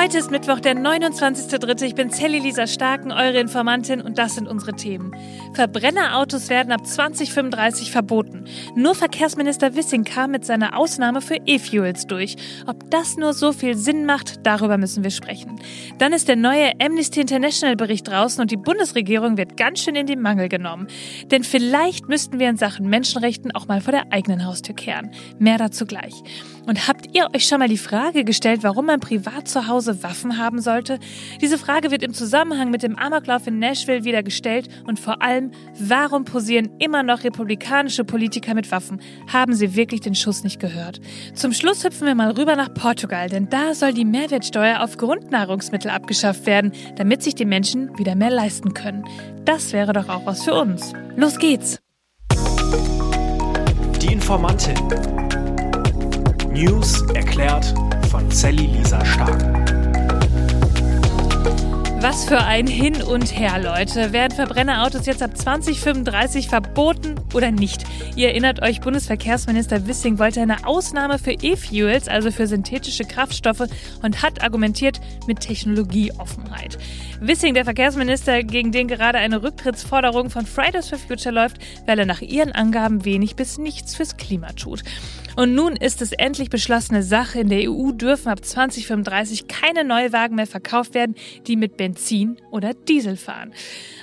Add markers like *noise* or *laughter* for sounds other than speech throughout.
Heute ist Mittwoch, der 29.3. Ich bin Sally Lisa Starken, eure Informantin und das sind unsere Themen. Verbrennerautos werden ab 2035 verboten. Nur Verkehrsminister Wissing kam mit seiner Ausnahme für E-Fuels durch. Ob das nur so viel Sinn macht, darüber müssen wir sprechen. Dann ist der neue Amnesty International Bericht draußen und die Bundesregierung wird ganz schön in den Mangel genommen. Denn vielleicht müssten wir in Sachen Menschenrechten auch mal vor der eigenen Haustür kehren. Mehr dazu gleich. Und habt ihr euch schon mal die Frage gestellt, warum man privat zu Hause Waffen haben sollte? Diese Frage wird im Zusammenhang mit dem Amoklauf in Nashville wieder gestellt und vor allem, warum posieren immer noch republikanische Politiker mit Waffen? Haben sie wirklich den Schuss nicht gehört? Zum Schluss hüpfen wir mal rüber nach Portugal, denn da soll die Mehrwertsteuer auf Grundnahrungsmittel abgeschafft werden, damit sich die Menschen wieder mehr leisten können. Das wäre doch auch was für uns. Los geht's! Die Informantin. News erklärt von Sally Lisa Stark. Was für ein Hin und Her, Leute. Werden Verbrennerautos jetzt ab 2035 verboten oder nicht? Ihr erinnert euch, Bundesverkehrsminister Wissing wollte eine Ausnahme für E-Fuels, also für synthetische Kraftstoffe, und hat argumentiert mit Technologieoffenheit. Wissing, der Verkehrsminister, gegen den gerade eine Rücktrittsforderung von Fridays for Future läuft, weil er nach ihren Angaben wenig bis nichts fürs Klima tut. Und nun ist es endlich beschlossene Sache. In der EU dürfen ab 2035 keine Neuwagen mehr verkauft werden, die mit Benzin oder Diesel fahren.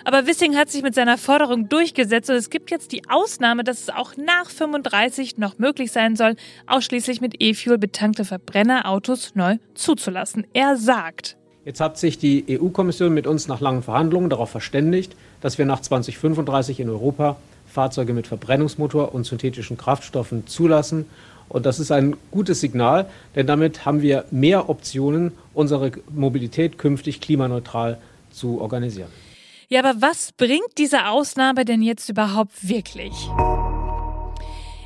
Aber Wissing hat sich mit seiner Forderung durchgesetzt und es gibt jetzt die Ausnahme, dass es auch nach 35 noch möglich sein soll, ausschließlich mit E-Fuel betankte Verbrennerautos neu zuzulassen. Er sagt, Jetzt hat sich die EU-Kommission mit uns nach langen Verhandlungen darauf verständigt, dass wir nach 2035 in Europa Fahrzeuge mit Verbrennungsmotor und synthetischen Kraftstoffen zulassen. Und das ist ein gutes Signal, denn damit haben wir mehr Optionen, unsere Mobilität künftig klimaneutral zu organisieren. Ja, aber was bringt diese Ausnahme denn jetzt überhaupt wirklich?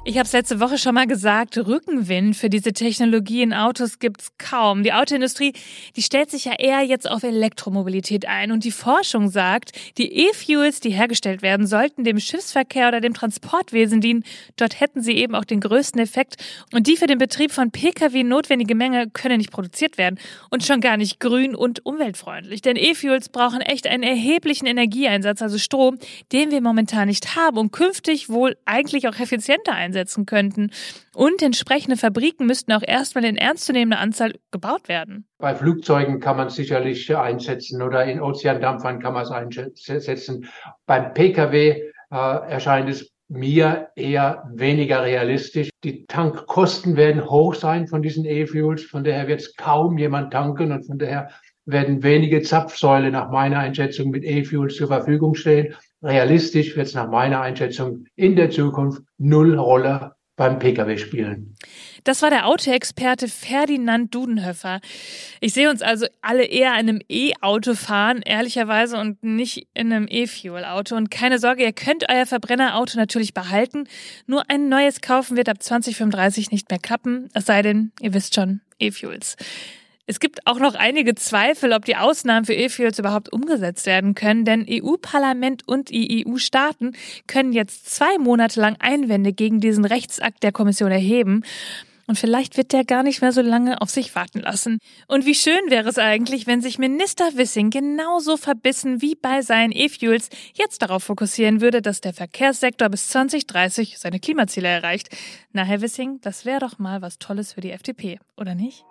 Ich habe es letzte Woche schon mal gesagt, Rückenwind für diese Technologie in Autos gibt's kaum. Die Autoindustrie, die stellt sich ja eher jetzt auf Elektromobilität ein und die Forschung sagt, die E-Fuels, die hergestellt werden, sollten dem Schiffsverkehr oder dem Transportwesen dienen. Dort hätten sie eben auch den größten Effekt und die für den Betrieb von Pkw notwendige Menge könne nicht produziert werden und schon gar nicht grün und umweltfreundlich, denn E-Fuels brauchen echt einen erheblichen Energieeinsatz, also Strom, den wir momentan nicht haben und künftig wohl eigentlich auch effizienter einsetzen einsetzen könnten. Und entsprechende Fabriken müssten auch erstmal in ernstzunehmender Anzahl gebaut werden. Bei Flugzeugen kann man es sicherlich einsetzen oder in Ozeandampfern kann man es einsetzen. Beim Pkw äh, erscheint es mir eher weniger realistisch. Die Tankkosten werden hoch sein von diesen E-Fuels. Von daher wird es kaum jemand tanken und von daher werden wenige Zapfsäule nach meiner Einschätzung mit E-Fuels zur Verfügung stehen. Realistisch wird es nach meiner Einschätzung in der Zukunft null Rolle beim Pkw spielen. Das war der Autoexperte Ferdinand Dudenhöfer. Ich sehe uns also alle eher in einem E-Auto fahren, ehrlicherweise, und nicht in einem E-Fuel-Auto. Und keine Sorge, ihr könnt euer Verbrennerauto natürlich behalten. Nur ein neues kaufen wird ab 2035 nicht mehr klappen. Es sei denn, ihr wisst schon, E-Fuels. Es gibt auch noch einige Zweifel, ob die Ausnahmen für E-Fuels überhaupt umgesetzt werden können, denn EU-Parlament und die EU-Staaten können jetzt zwei Monate lang Einwände gegen diesen Rechtsakt der Kommission erheben. Und vielleicht wird der gar nicht mehr so lange auf sich warten lassen. Und wie schön wäre es eigentlich, wenn sich Minister Wissing genauso verbissen wie bei seinen E-Fuels jetzt darauf fokussieren würde, dass der Verkehrssektor bis 2030 seine Klimaziele erreicht. Na, Herr Wissing, das wäre doch mal was Tolles für die FDP, oder nicht?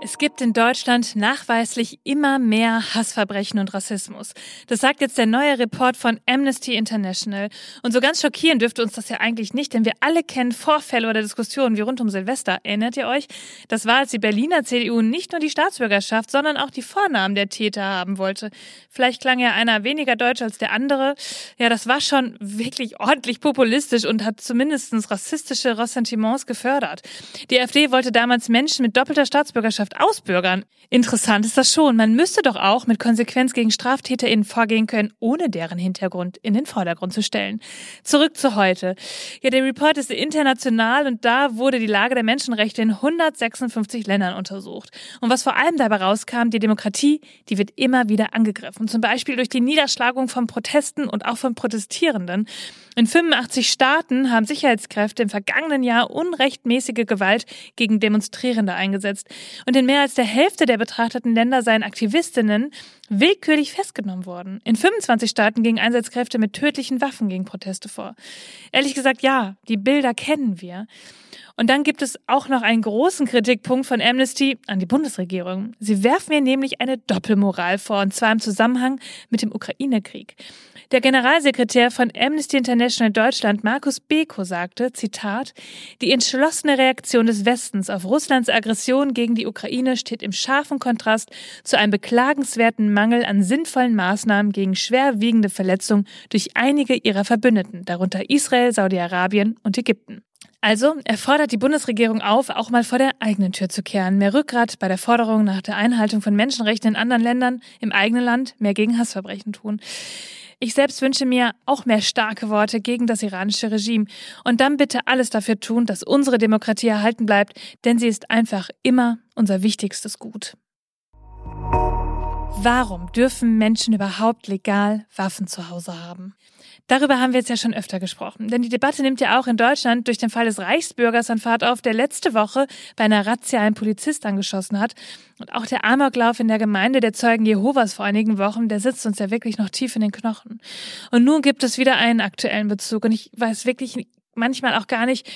Es gibt in Deutschland nachweislich immer mehr Hassverbrechen und Rassismus. Das sagt jetzt der neue Report von Amnesty International. Und so ganz schockieren dürfte uns das ja eigentlich nicht, denn wir alle kennen Vorfälle oder Diskussionen wie rund um Silvester. Erinnert ihr euch? Das war, als die Berliner CDU nicht nur die Staatsbürgerschaft, sondern auch die Vornamen der Täter haben wollte. Vielleicht klang ja einer weniger deutsch als der andere. Ja, das war schon wirklich ordentlich populistisch und hat zumindestens rassistische Ressentiments gefördert. Die AfD wollte damals Menschen mit doppelter Staatsbürgerschaft Gesellschaft ausbürgern. Interessant ist das schon. Man müsste doch auch mit Konsequenz gegen StraftäterInnen vorgehen können, ohne deren Hintergrund in den Vordergrund zu stellen. Zurück zu heute. Ja, der Report ist international und da wurde die Lage der Menschenrechte in 156 Ländern untersucht. Und was vor allem dabei rauskam, die Demokratie, die wird immer wieder angegriffen. Zum Beispiel durch die Niederschlagung von Protesten und auch von Protestierenden. In 85 Staaten haben Sicherheitskräfte im vergangenen Jahr unrechtmäßige Gewalt gegen Demonstrierende eingesetzt. Und in mehr als der Hälfte der betrachteten Länder seien Aktivistinnen willkürlich festgenommen worden. In 25 Staaten gingen Einsatzkräfte mit tödlichen Waffen gegen Proteste vor. Ehrlich gesagt, ja, die Bilder kennen wir. Und dann gibt es auch noch einen großen Kritikpunkt von Amnesty an die Bundesregierung. Sie werfen mir nämlich eine Doppelmoral vor, und zwar im Zusammenhang mit dem Ukraine-Krieg. Der Generalsekretär von Amnesty International Deutschland, Markus Beko, sagte, Zitat, die entschlossene Reaktion des Westens auf Russlands Aggression gegen die Ukraine steht im scharfen Kontrast zu einem beklagenswerten Mangel an sinnvollen Maßnahmen gegen schwerwiegende Verletzungen durch einige ihrer Verbündeten, darunter Israel, Saudi-Arabien und Ägypten. Also, er fordert die Bundesregierung auf, auch mal vor der eigenen Tür zu kehren. Mehr Rückgrat bei der Forderung nach der Einhaltung von Menschenrechten in anderen Ländern, im eigenen Land, mehr gegen Hassverbrechen tun. Ich selbst wünsche mir auch mehr starke Worte gegen das iranische Regime. Und dann bitte alles dafür tun, dass unsere Demokratie erhalten bleibt, denn sie ist einfach immer unser wichtigstes Gut. Warum dürfen Menschen überhaupt legal Waffen zu Hause haben? Darüber haben wir jetzt ja schon öfter gesprochen. Denn die Debatte nimmt ja auch in Deutschland durch den Fall des Reichsbürgers an Fahrt auf, der letzte Woche bei einer Razzia einen Polizist angeschossen hat. Und auch der Amoklauf in der Gemeinde der Zeugen Jehovas vor einigen Wochen, der sitzt uns ja wirklich noch tief in den Knochen. Und nun gibt es wieder einen aktuellen Bezug. Und ich weiß wirklich manchmal auch gar nicht,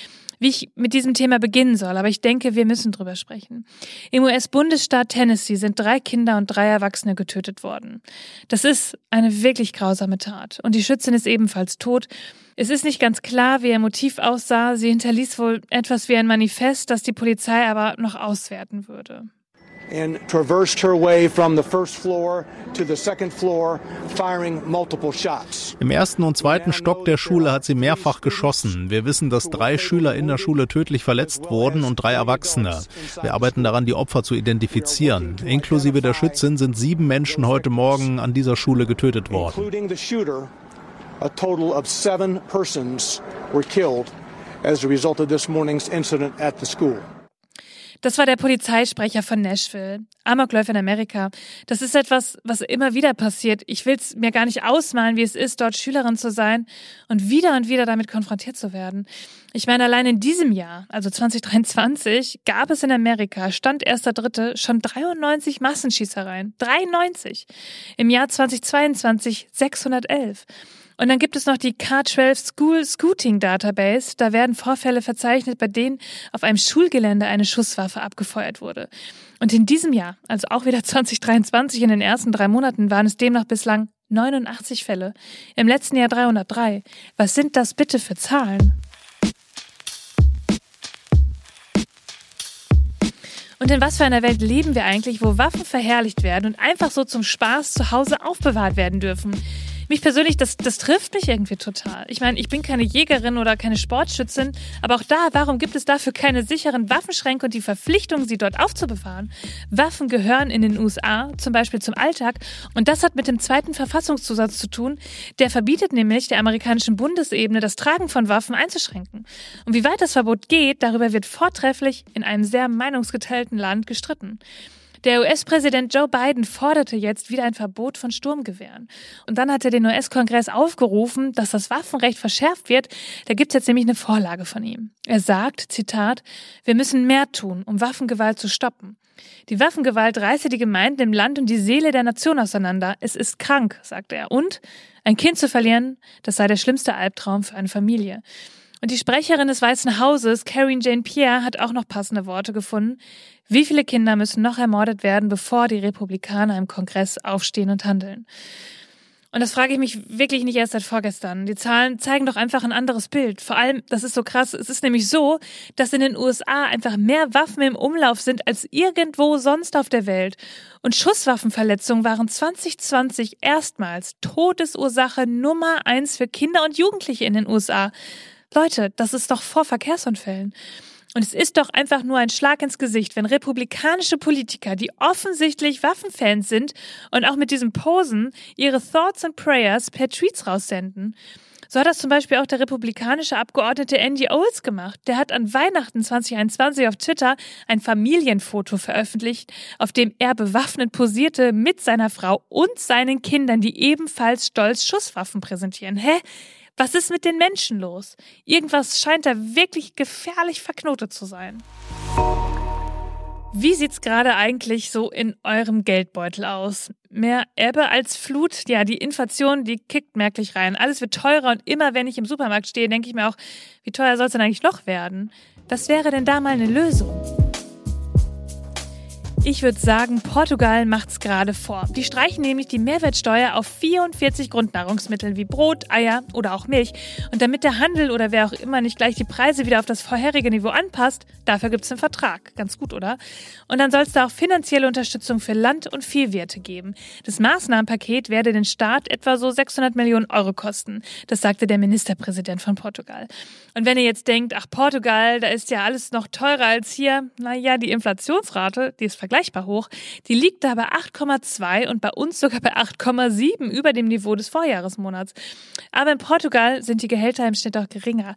wie ich mit diesem Thema beginnen soll, aber ich denke, wir müssen drüber sprechen. Im US-Bundesstaat Tennessee sind drei Kinder und drei Erwachsene getötet worden. Das ist eine wirklich grausame Tat. Und die Schützin ist ebenfalls tot. Es ist nicht ganz klar, wie ihr Motiv aussah. Sie hinterließ wohl etwas wie ein Manifest, das die Polizei aber noch auswerten würde and traversed her way from the first floor to the second floor, firing multiple shots. Im ersten und zweiten Stock der Schule hat sie mehrfach geschossen. Wir wissen, dass drei Schüler in der Schule tödlich verletzt wurden und drei Erwachsene. Wir arbeiten daran, die Opfer zu identifizieren. Inklusive der Schützin sind sieben Menschen heute Morgen an dieser Schule getötet worden. A total of seven persons were killed as a result of this morning's incident at the school. Das war der Polizeisprecher von Nashville. Amokläufer in Amerika. Das ist etwas, was immer wieder passiert. Ich will es mir gar nicht ausmalen, wie es ist, dort Schülerin zu sein und wieder und wieder damit konfrontiert zu werden. Ich meine, allein in diesem Jahr, also 2023, gab es in Amerika, Stand 1.3., schon 93 Massenschießereien. 93. Im Jahr 2022 611. Und dann gibt es noch die K12 School Scooting Database. Da werden Vorfälle verzeichnet, bei denen auf einem Schulgelände eine Schusswaffe abgefeuert wurde. Und in diesem Jahr, also auch wieder *laughs* 2023, in den ersten drei Monaten, waren es demnach bislang 89 Fälle. Im letzten Jahr 303. Was sind das bitte für Zahlen? Und in was für einer Welt leben wir eigentlich, wo Waffen verherrlicht werden und einfach so zum Spaß zu Hause aufbewahrt werden dürfen? Mich persönlich, das, das trifft mich irgendwie total. Ich meine, ich bin keine Jägerin oder keine Sportschützin, aber auch da, warum gibt es dafür keine sicheren Waffenschränke und die Verpflichtung, sie dort aufzubewahren? Waffen gehören in den USA zum Beispiel zum Alltag und das hat mit dem zweiten Verfassungszusatz zu tun. Der verbietet nämlich der amerikanischen Bundesebene das Tragen von Waffen einzuschränken. Und wie weit das Verbot geht, darüber wird vortrefflich in einem sehr meinungsgeteilten Land gestritten. Der US-Präsident Joe Biden forderte jetzt wieder ein Verbot von Sturmgewehren. Und dann hat er den US-Kongress aufgerufen, dass das Waffenrecht verschärft wird. Da gibt es jetzt nämlich eine Vorlage von ihm. Er sagt, Zitat, wir müssen mehr tun, um Waffengewalt zu stoppen. Die Waffengewalt reiße die Gemeinden im Land und die Seele der Nation auseinander. Es ist krank, sagt er. Und ein Kind zu verlieren, das sei der schlimmste Albtraum für eine Familie. Und die Sprecherin des Weißen Hauses, Karine Jane Pierre, hat auch noch passende Worte gefunden. Wie viele Kinder müssen noch ermordet werden, bevor die Republikaner im Kongress aufstehen und handeln? Und das frage ich mich wirklich nicht erst seit vorgestern. Die Zahlen zeigen doch einfach ein anderes Bild. Vor allem, das ist so krass, es ist nämlich so, dass in den USA einfach mehr Waffen im Umlauf sind als irgendwo sonst auf der Welt. Und Schusswaffenverletzungen waren 2020 erstmals Todesursache Nummer eins für Kinder und Jugendliche in den USA. Leute, das ist doch vor Verkehrsunfällen. Und es ist doch einfach nur ein Schlag ins Gesicht, wenn republikanische Politiker, die offensichtlich Waffenfans sind und auch mit diesen Posen ihre Thoughts and Prayers per Tweets raussenden. So hat das zum Beispiel auch der republikanische Abgeordnete Andy Owens gemacht. Der hat an Weihnachten 2021 auf Twitter ein Familienfoto veröffentlicht, auf dem er bewaffnet posierte mit seiner Frau und seinen Kindern, die ebenfalls stolz Schusswaffen präsentieren. Hä? Was ist mit den Menschen los? Irgendwas scheint da wirklich gefährlich verknotet zu sein. Wie sieht's gerade eigentlich so in eurem Geldbeutel aus? Mehr Ebbe als Flut? Ja, die Inflation, die kickt merklich rein. Alles wird teurer und immer wenn ich im Supermarkt stehe, denke ich mir auch, wie teuer soll es denn eigentlich noch werden? Was wäre denn da mal eine Lösung? Ich würde sagen, Portugal macht's gerade vor. Die streichen nämlich die Mehrwertsteuer auf 44 Grundnahrungsmittel wie Brot, Eier oder auch Milch. Und damit der Handel oder wer auch immer nicht gleich die Preise wieder auf das vorherige Niveau anpasst, dafür gibt's einen Vertrag. Ganz gut, oder? Und dann soll es da auch finanzielle Unterstützung für Land- und Viehwirte geben. Das Maßnahmenpaket werde den Staat etwa so 600 Millionen Euro kosten. Das sagte der Ministerpräsident von Portugal. Und wenn ihr jetzt denkt, ach Portugal, da ist ja alles noch teurer als hier, naja, die Inflationsrate, die ist vergleichbar vergleichbar hoch. Die liegt da bei 8,2 und bei uns sogar bei 8,7 über dem Niveau des Vorjahresmonats. Aber in Portugal sind die Gehälter im Schnitt auch geringer.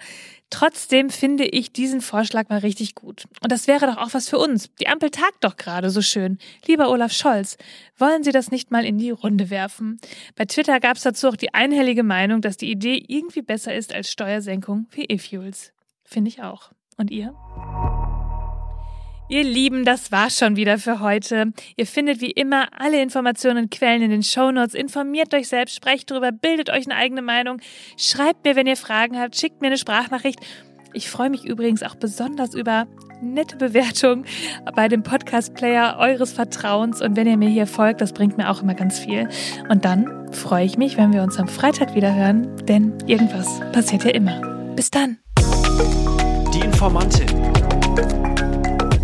Trotzdem finde ich diesen Vorschlag mal richtig gut. Und das wäre doch auch was für uns. Die Ampel tagt doch gerade so schön. Lieber Olaf Scholz, wollen Sie das nicht mal in die Runde werfen? Bei Twitter gab es dazu auch die einhellige Meinung, dass die Idee irgendwie besser ist als Steuersenkung für E-Fuels. Finde ich auch. Und ihr? Ihr Lieben, das war's schon wieder für heute. Ihr findet wie immer alle Informationen und Quellen in den Shownotes. Informiert euch selbst, sprecht darüber, bildet euch eine eigene Meinung. Schreibt mir, wenn ihr Fragen habt, schickt mir eine Sprachnachricht. Ich freue mich übrigens auch besonders über nette Bewertungen bei dem Podcast-Player eures Vertrauens. Und wenn ihr mir hier folgt, das bringt mir auch immer ganz viel. Und dann freue ich mich, wenn wir uns am Freitag wieder hören, denn irgendwas passiert ja immer. Bis dann. Die Informantin.